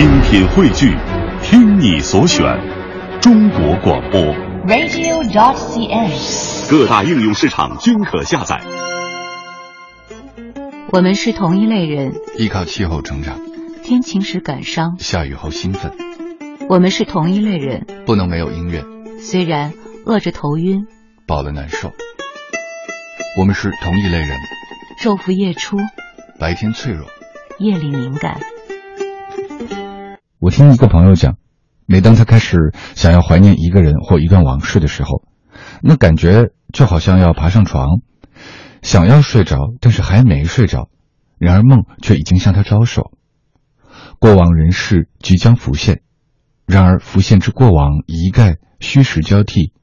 精品汇聚，听你所选，中国广播。radio.dot.cn，。各大应用市场均可下载。我们是同一类人，依靠气候成长，天晴时感伤；下雨后兴奋。我们是同一类人，不能没有音乐，虽然饿着头晕，饱了难受。我们是同一类人，昼伏夜出，白天脆弱，夜里敏感。我听一个朋友讲，每当他开始想要怀念一个人或一段往事的时候，那感觉就好像要爬上床，想要睡着，但是还没睡着，然而梦却已经向他招手。过往人事即将浮现，然而浮现之过往一概虚实交替，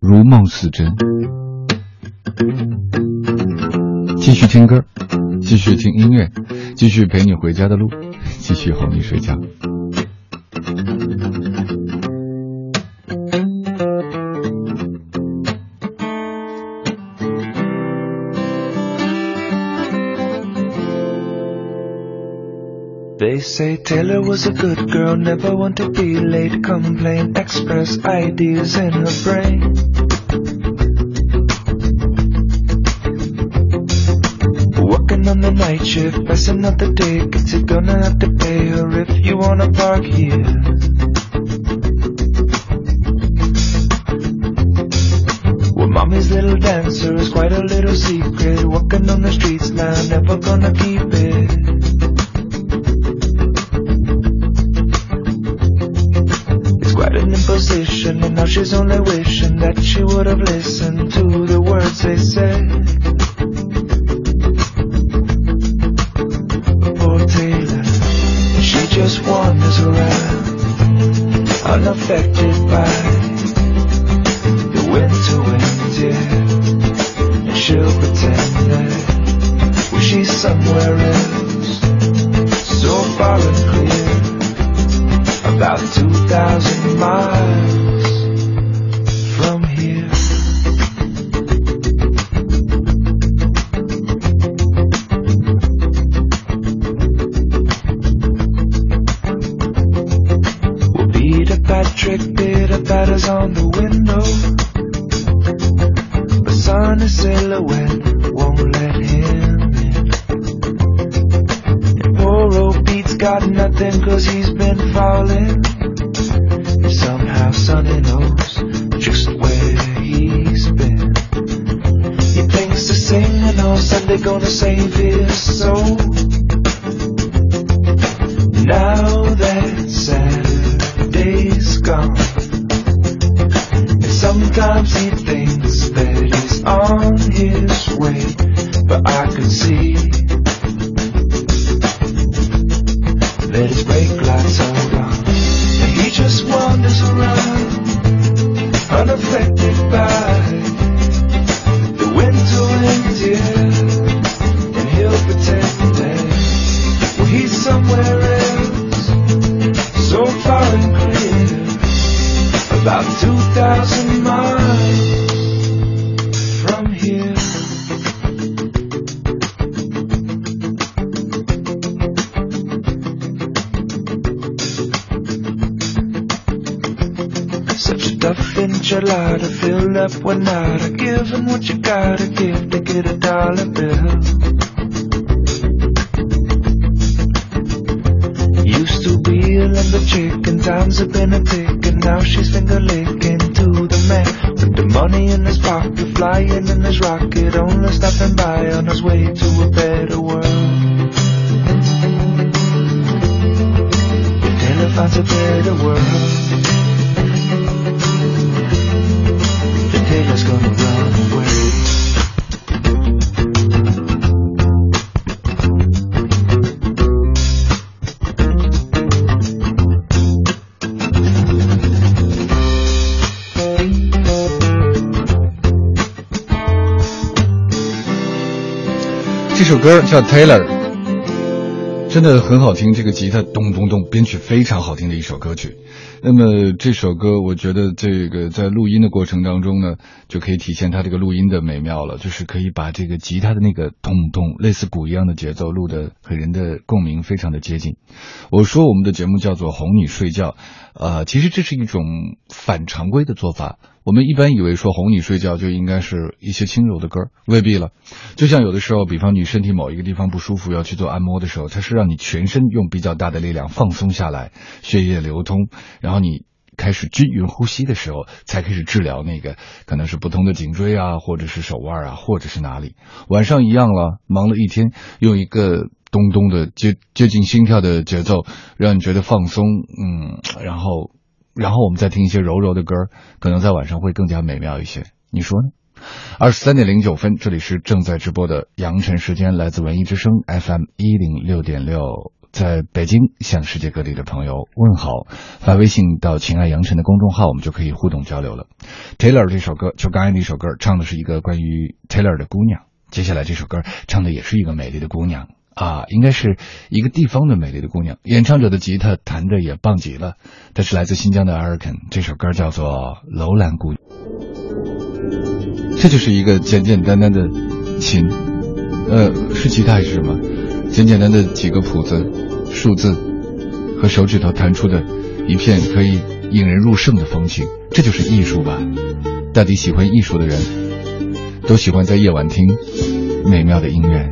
如梦似真。继续听歌，继续听音乐，继续陪你回家的路，继续哄你睡觉。They say Taylor was a good girl, never want to be late, complain, express ideas in her brain. Night shift, passing out the tickets, you're gonna have to pay her if you wanna park here. Well, mommy's little dancer is quite a little secret, walking on the streets now, never gonna keep it. It's quite an imposition, and now she's only wishing that she would have listened to the words they said. Unaffected by the winter wind, yeah. And she'll pretend that well, she's somewhere else, so far and clear about 2,000 miles Peter on the window. But sunny silhouette won't let him in. And poor old Pete's got nothing cause he's been falling. And somehow Sonny knows just where he's been. He thinks to sing and all Sunday gonna save his soul. Now that Saturday's gone. Sometimes he thinks that he's on his way. But I can see that his brake lights are on. And he just wanders around, unaffected by the winter wind, yeah. And he'll pretend that well, he's somewhere else, so far and clear, about 2,000 Tough enchilada filled up one night. Giving what you gotta give to get a dollar bill. Used to be a lumber chick and times have been a pick and now she's finger licking to the man with the money in his pocket, flying in his rocket, only stopping by on his way to a better world. Taylor finds a better world. 这首歌叫《Taylor》，真的很好听，这个吉他咚咚咚，编曲非常好听的一首歌曲。那么这首歌，我觉得这个在录音的过程当中呢，就可以体现它这个录音的美妙了，就是可以把这个吉他的那个咚咚类似鼓一样的节奏录的和人的共鸣非常的接近。我说我们的节目叫做哄你睡觉，呃，其实这是一种反常规的做法。我们一般以为说哄你睡觉就应该是一些轻柔的歌儿，未必了。就像有的时候，比方你身体某一个地方不舒服要去做按摩的时候，它是让你全身用比较大的力量放松下来，血液流通，然后你开始均匀呼吸的时候，才开始治疗那个可能是不同的颈椎啊，或者是手腕啊，或者是哪里。晚上一样了，忙了一天，用一个咚咚的接接近心跳的节奏，让你觉得放松，嗯，然后。然后我们再听一些柔柔的歌，可能在晚上会更加美妙一些。你说呢？二十三点零九分，这里是正在直播的阳晨时间，来自文艺之声 FM 一零六点六，在北京向世界各地的朋友问好，发微信到“情爱阳晨”的公众号，我们就可以互动交流了。Taylor 这首歌，就刚才那首歌，唱的是一个关于 Taylor 的姑娘。接下来这首歌唱的也是一个美丽的姑娘。啊，应该是一个地方的美丽的姑娘，演唱者的吉他弹的也棒极了。她是来自新疆的阿尔肯，这首歌叫做《楼兰姑娘》。这就是一个简简单单的琴，呃，是吉他还是什么？简简单的几个谱子、数字和手指头弹出的一片可以引人入胜的风景，这就是艺术吧？大抵喜欢艺术的人都喜欢在夜晚听美妙的音乐。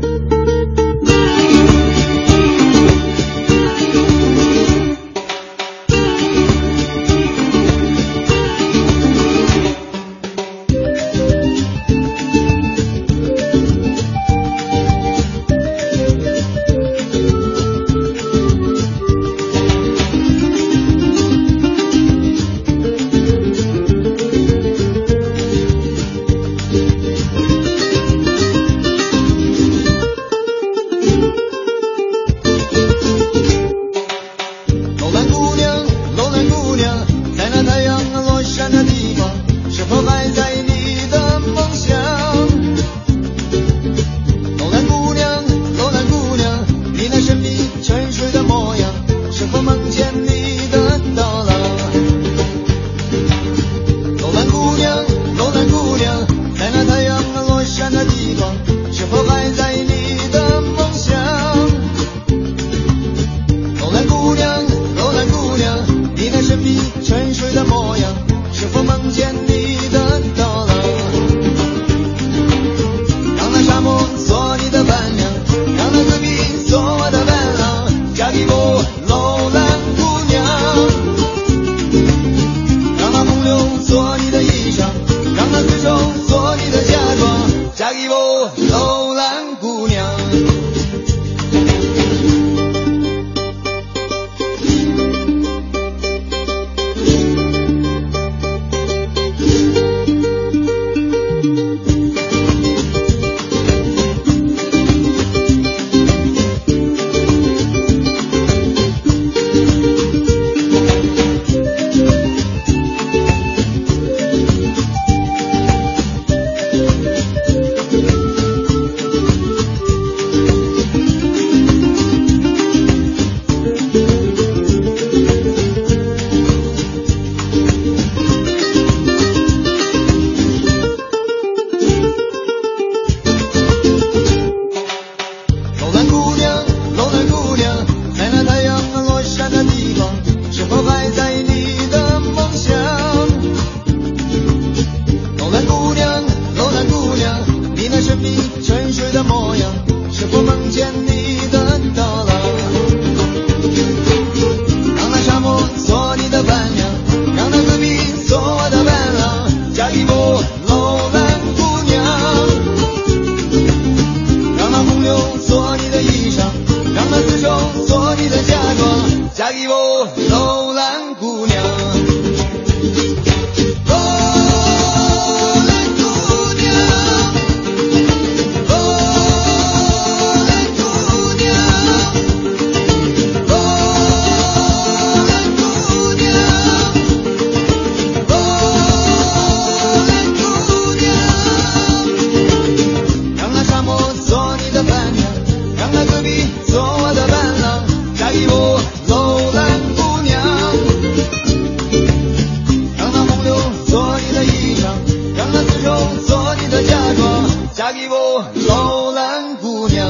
Águibo. No. 楼兰姑娘。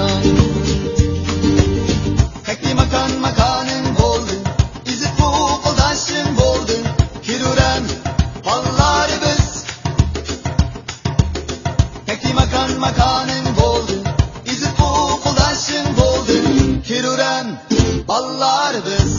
Tekli makan makanım oldu, bizi futboldaşım oldu. Kiruren pallarımız. Tekli makan makanım oldu, bizi futboldaşım oldu. Kiruren pallarımız.